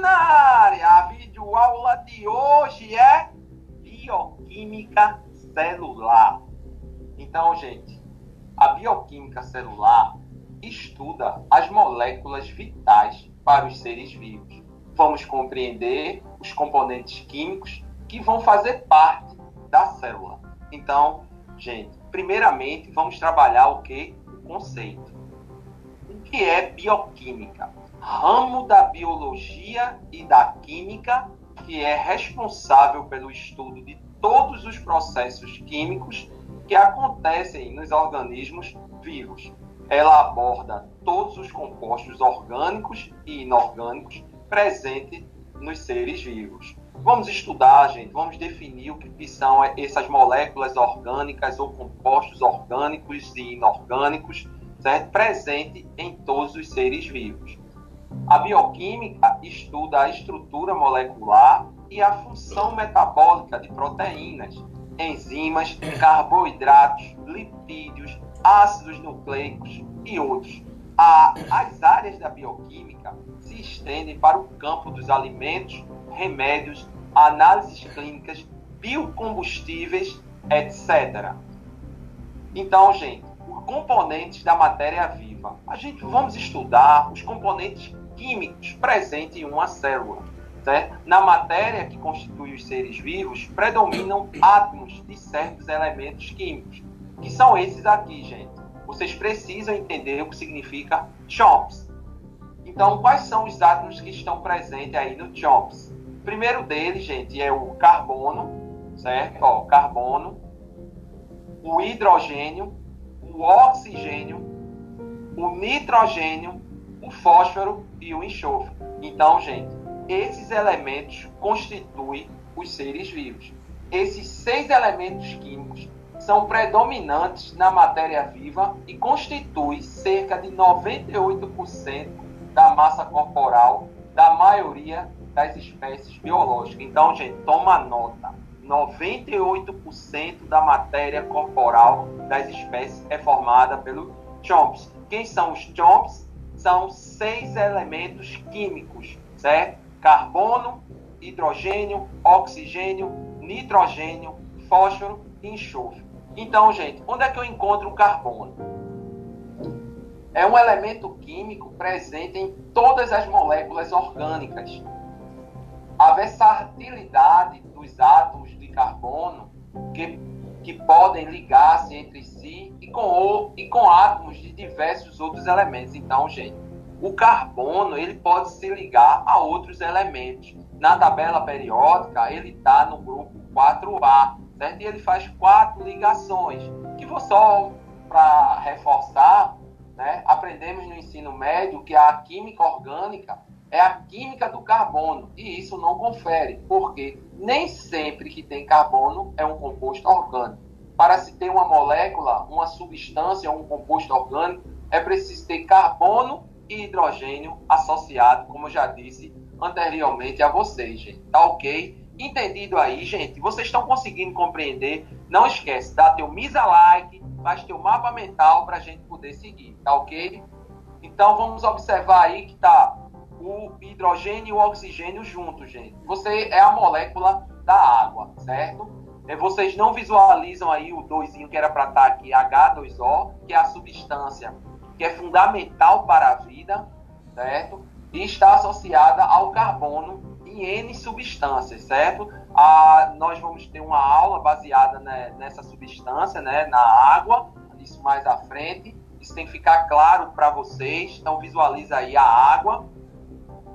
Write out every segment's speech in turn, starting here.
na área. A videoaula de hoje é bioquímica celular. Então, gente, a bioquímica celular estuda as moléculas vitais para os seres vivos. Vamos compreender os componentes químicos que vão fazer parte da célula. Então, gente, primeiramente vamos trabalhar o que? O conceito. O que é bioquímica? Ramo da biologia e da química que é responsável pelo estudo de todos os processos químicos que acontecem nos organismos vivos. Ela aborda todos os compostos orgânicos e inorgânicos presentes nos seres vivos. Vamos estudar, gente, vamos definir o que são essas moléculas orgânicas ou compostos orgânicos e inorgânicos, certo? Presente em todos os seres vivos. A bioquímica estuda a estrutura molecular e a função metabólica de proteínas, enzimas, carboidratos, lipídios, ácidos nucleicos e outros. A, as áreas da bioquímica se estendem para o campo dos alimentos, remédios, análises clínicas, biocombustíveis, etc. Então, gente, os componentes da matéria viva. A gente vamos estudar os componentes químicos presentes em uma célula. Certo? Na matéria que constitui os seres vivos, predominam átomos de certos elementos químicos, que são esses aqui, gente. Vocês precisam entender o que significa CHOMPS. Então, quais são os átomos que estão presentes aí no CHOMPS? O primeiro deles, gente, é o carbono, certo? Ó, carbono, o hidrogênio, o oxigênio, o nitrogênio, o fósforo e o enxofre. Então, gente, esses elementos constituem os seres vivos. Esses seis elementos químicos são predominantes na matéria viva e constituem cerca de 98% da massa corporal da maioria das espécies biológicas. Então, gente, toma nota. 98% da matéria corporal das espécies é formada pelo chomps. Quem são os chomps? São seis elementos químicos, certo? carbono, hidrogênio, oxigênio, nitrogênio, fósforo e enxofre. Então, gente, onde é que eu encontro o carbono? É um elemento químico presente em todas as moléculas orgânicas. A versatilidade dos átomos de carbono que, que podem ligar-se entre si e com, e com átomos de diversos outros elementos. Então, gente, o carbono ele pode se ligar a outros elementos. Na tabela periódica, ele está no grupo 4A, certo? E ele faz quatro ligações, que vou só para reforçar, né? aprendemos no ensino médio que a química orgânica é a química do carbono, e isso não confere, porque nem sempre que tem carbono é um composto orgânico. Para se ter uma molécula, uma substância, um composto orgânico, é preciso ter carbono e hidrogênio associado, como eu já disse anteriormente a vocês, gente. Tá ok? Entendido aí, gente? Vocês estão conseguindo compreender? Não esquece, dá teu misa like, faz teu mapa mental para a gente poder seguir, tá ok? Então vamos observar aí que tá o hidrogênio e o oxigênio juntos, gente. Você é a molécula da água, certo? É, vocês não visualizam aí o doisinho que era para estar tá aqui, H2O, que é a substância que é fundamental para a vida, certo? E está associada ao carbono em N substâncias, certo? A, nós vamos ter uma aula baseada né, nessa substância, né, na água, isso mais à frente. Isso tem que ficar claro para vocês. Então, visualiza aí a água.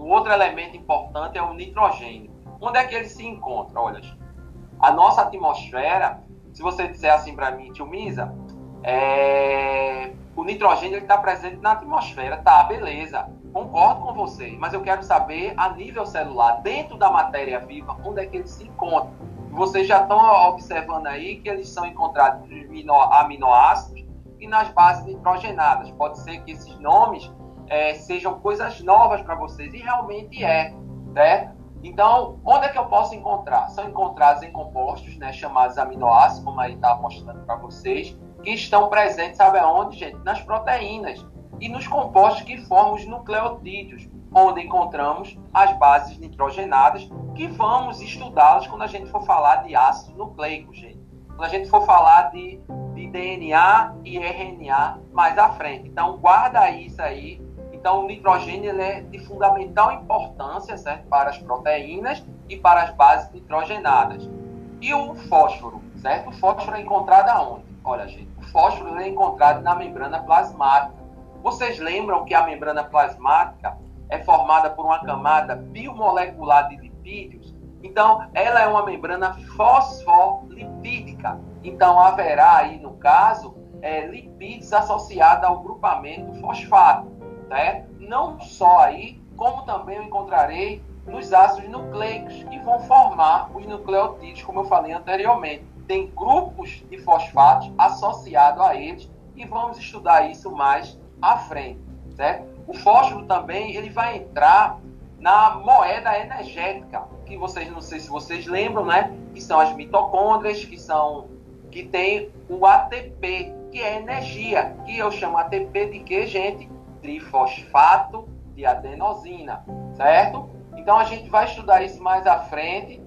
Um outro elemento importante é o nitrogênio. Onde é que ele se encontra? Olha, a nossa atmosfera, se você disser assim para mim, tio Misa, é, o nitrogênio está presente na atmosfera. Tá, beleza. Concordo com você, mas eu quero saber a nível celular, dentro da matéria viva, onde é que eles se encontram. Vocês já estão observando aí que eles são encontrados nos aminoácidos e nas bases nitrogenadas. Pode ser que esses nomes é, sejam coisas novas para vocês, e realmente é, certo? Então, onde é que eu posso encontrar? São encontrados em compostos, né, chamados aminoácidos, como aí está mostrando para vocês, que estão presentes, sabe aonde, gente? Nas proteínas e nos compostos que formam os nucleotídeos. onde encontramos as bases nitrogenadas, que vamos estudá-las quando a gente for falar de ácido nucleico, gente. Quando a gente for falar de, de DNA e RNA mais à frente. Então, guarda isso aí. Então, o nitrogênio é de fundamental importância certo? para as proteínas e para as bases nitrogenadas. E o fósforo, certo? O fósforo é encontrado aonde? Olha, gente, o fósforo é encontrado na membrana plasmática. Vocês lembram que a membrana plasmática é formada por uma camada biomolecular de lipídios? Então, ela é uma membrana fosfolipídica. Então, haverá aí, no caso, é, lipídios associados ao grupamento fosfato. Né? Não só aí, como também eu encontrarei nos ácidos nucleicos, que vão formar os nucleotídeos, como eu falei anteriormente. Tem grupos de fosfatos associados a eles e vamos estudar isso mais à frente, certo? O fósforo também ele vai entrar na moeda energética, que vocês não sei se vocês lembram, né? Que são as mitocôndrias, que são que tem o ATP, que é energia, que eu chamo ATP de que, gente? Trifosfato de adenosina, certo? Então a gente vai estudar isso mais à frente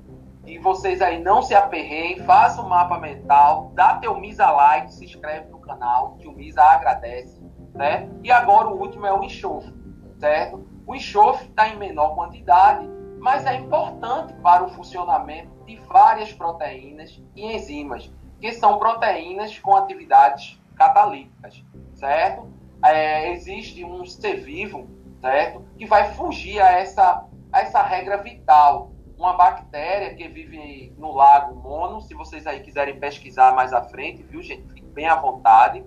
e vocês aí não se aperreiem, façam um mapa mental, dá teu Misa like, se inscreve no canal, que o Misa agradece né? E agora o último é o enxofre, certo? O enxofre está em menor quantidade, mas é importante para o funcionamento de várias proteínas e enzimas, que são proteínas com atividades catalíticas, certo? É, existe um ser vivo, certo? Que vai fugir a essa, a essa regra vital. Uma bactéria que vive no lago Mono, se vocês aí quiserem pesquisar mais à frente, viu, gente? Fique bem à vontade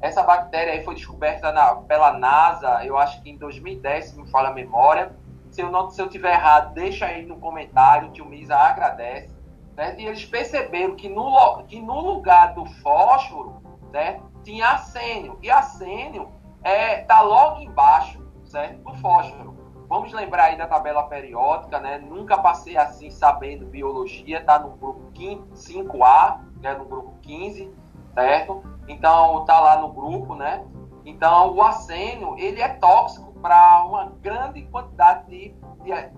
essa bactéria aí foi descoberta na, pela NASA, eu acho que em 2010, se me fala a memória. Se eu, não, se eu tiver errado, deixa aí no comentário, o tio Misa agradece. Certo? E eles perceberam que no, que no lugar do fósforo certo? tinha arsênio. E arsênio está é, tá logo embaixo certo? do fósforo. Vamos lembrar aí da tabela periódica, né? Nunca passei assim sabendo biologia, tá no grupo 5A, né? no grupo 15, certo? Então, tá lá no grupo, né? Então, o arsênio, ele é tóxico para uma grande quantidade de,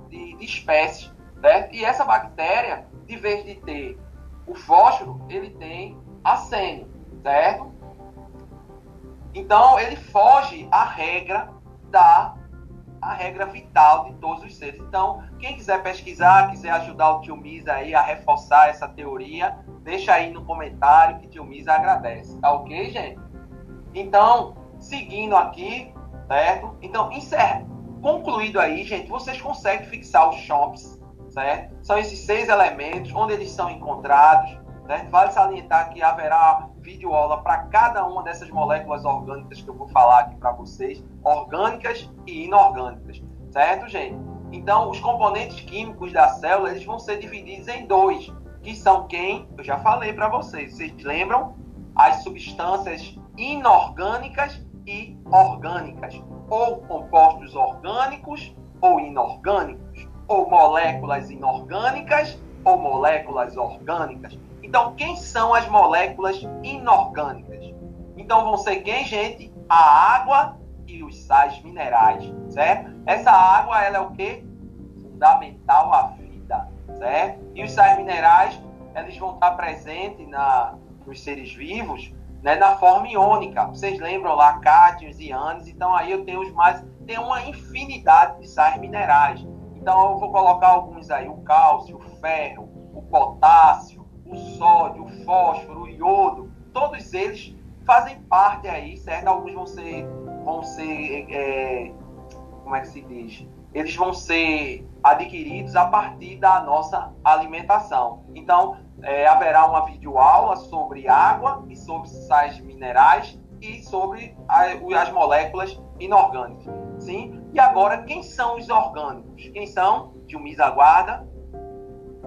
de, de, espécies, certo? E essa bactéria, de vez de ter o fósforo, ele tem arsênio, certo? Então, ele foge à regra da a regra vital de todos os seres. Então, quem quiser pesquisar, quiser ajudar o tio Misa aí a reforçar essa teoria, deixa aí no comentário que tio Misa agradece. Tá ok, gente? Então, seguindo aqui, certo? Então, encerra. Concluído aí, gente, vocês conseguem fixar os chomps, certo? São esses seis elementos, onde eles são encontrados, certo? Vale salientar que haverá vídeo aula para cada uma dessas moléculas orgânicas que eu vou falar aqui para vocês, orgânicas e inorgânicas, certo, gente? Então, os componentes químicos da célula eles vão ser divididos em dois, que são quem? Eu já falei para vocês. Vocês lembram? As substâncias inorgânicas e orgânicas, ou compostos orgânicos ou inorgânicos, ou moléculas inorgânicas ou moléculas orgânicas. Então, quem são as moléculas inorgânicas? Então, vão ser quem, gente? A água e os sais minerais, certo? Essa água, ela é o quê? Fundamental à vida, certo? E os sais minerais, eles vão estar presentes na, nos seres vivos, né, na forma iônica. Vocês lembram lá, cátions e ânions? Então, aí eu tenho os mais... Tem uma infinidade de sais minerais. Então, eu vou colocar alguns aí. O cálcio, o ferro, o potássio, o sódio, o fósforo, o iodo, todos eles fazem parte aí, certo? Alguns vão ser, vão ser, é, como é que se diz? Eles vão ser adquiridos a partir da nossa alimentação. Então, é, haverá uma videoaula sobre água e sobre sais minerais e sobre as moléculas inorgânicas. Sim? E agora, quem são os orgânicos? Quem são? Dilmis aguarda.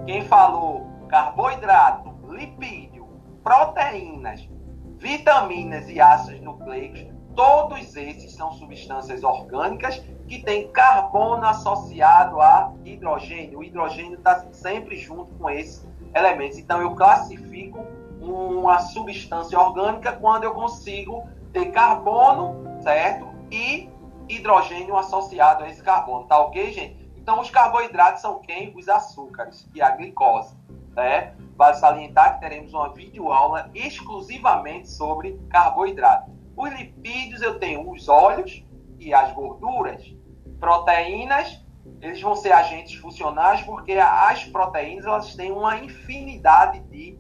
Quem falou carboidrato, lipídio, proteínas, vitaminas e ácidos nucleicos, todos esses são substâncias orgânicas que têm carbono associado a hidrogênio. O hidrogênio está sempre junto com esses elementos. Então, eu classifico uma substância orgânica quando eu consigo ter carbono, certo? E hidrogênio associado a esse carbono, tá ok, gente? Então, os carboidratos são quem? Os açúcares e a glicose, né? Vale salientar que teremos uma videoaula exclusivamente sobre carboidrato. Os lipídios, eu tenho os óleos e as gorduras. Proteínas, eles vão ser agentes funcionais porque as proteínas elas têm uma infinidade de,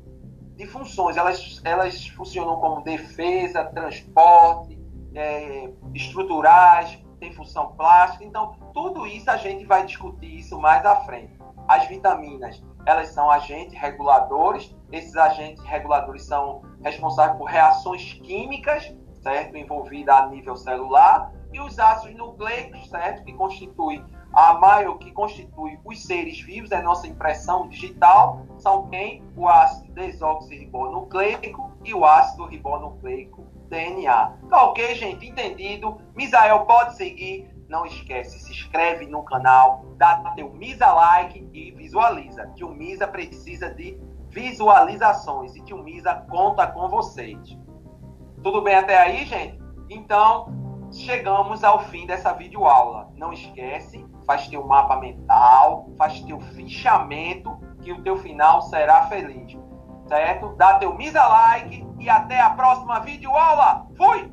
de funções. Elas, elas funcionam como defesa, transporte, é, estruturais, tem função plástica. Então, tudo isso a gente vai discutir isso mais à frente. As vitaminas, elas são agentes reguladores. Esses agentes reguladores são responsáveis por reações químicas, certo, envolvidas a nível celular. E os ácidos nucleicos, certo, que constituem a maior que constitui os seres vivos, é nossa impressão digital, são quem? O ácido desoxirribonucleico e o ácido ribonucleico DNA. Tá ok, gente? Entendido? Misael, pode seguir. Não esquece, se inscreve no canal, dá teu Misa like e visualiza. Que o Misa precisa de visualizações e que o Misa conta com vocês. Tudo bem até aí, gente? Então, chegamos ao fim dessa videoaula. Não esquece, faz teu mapa mental, faz teu fichamento, que o teu final será feliz certo? Dá teu misa like e até a próxima videoaula. Fui!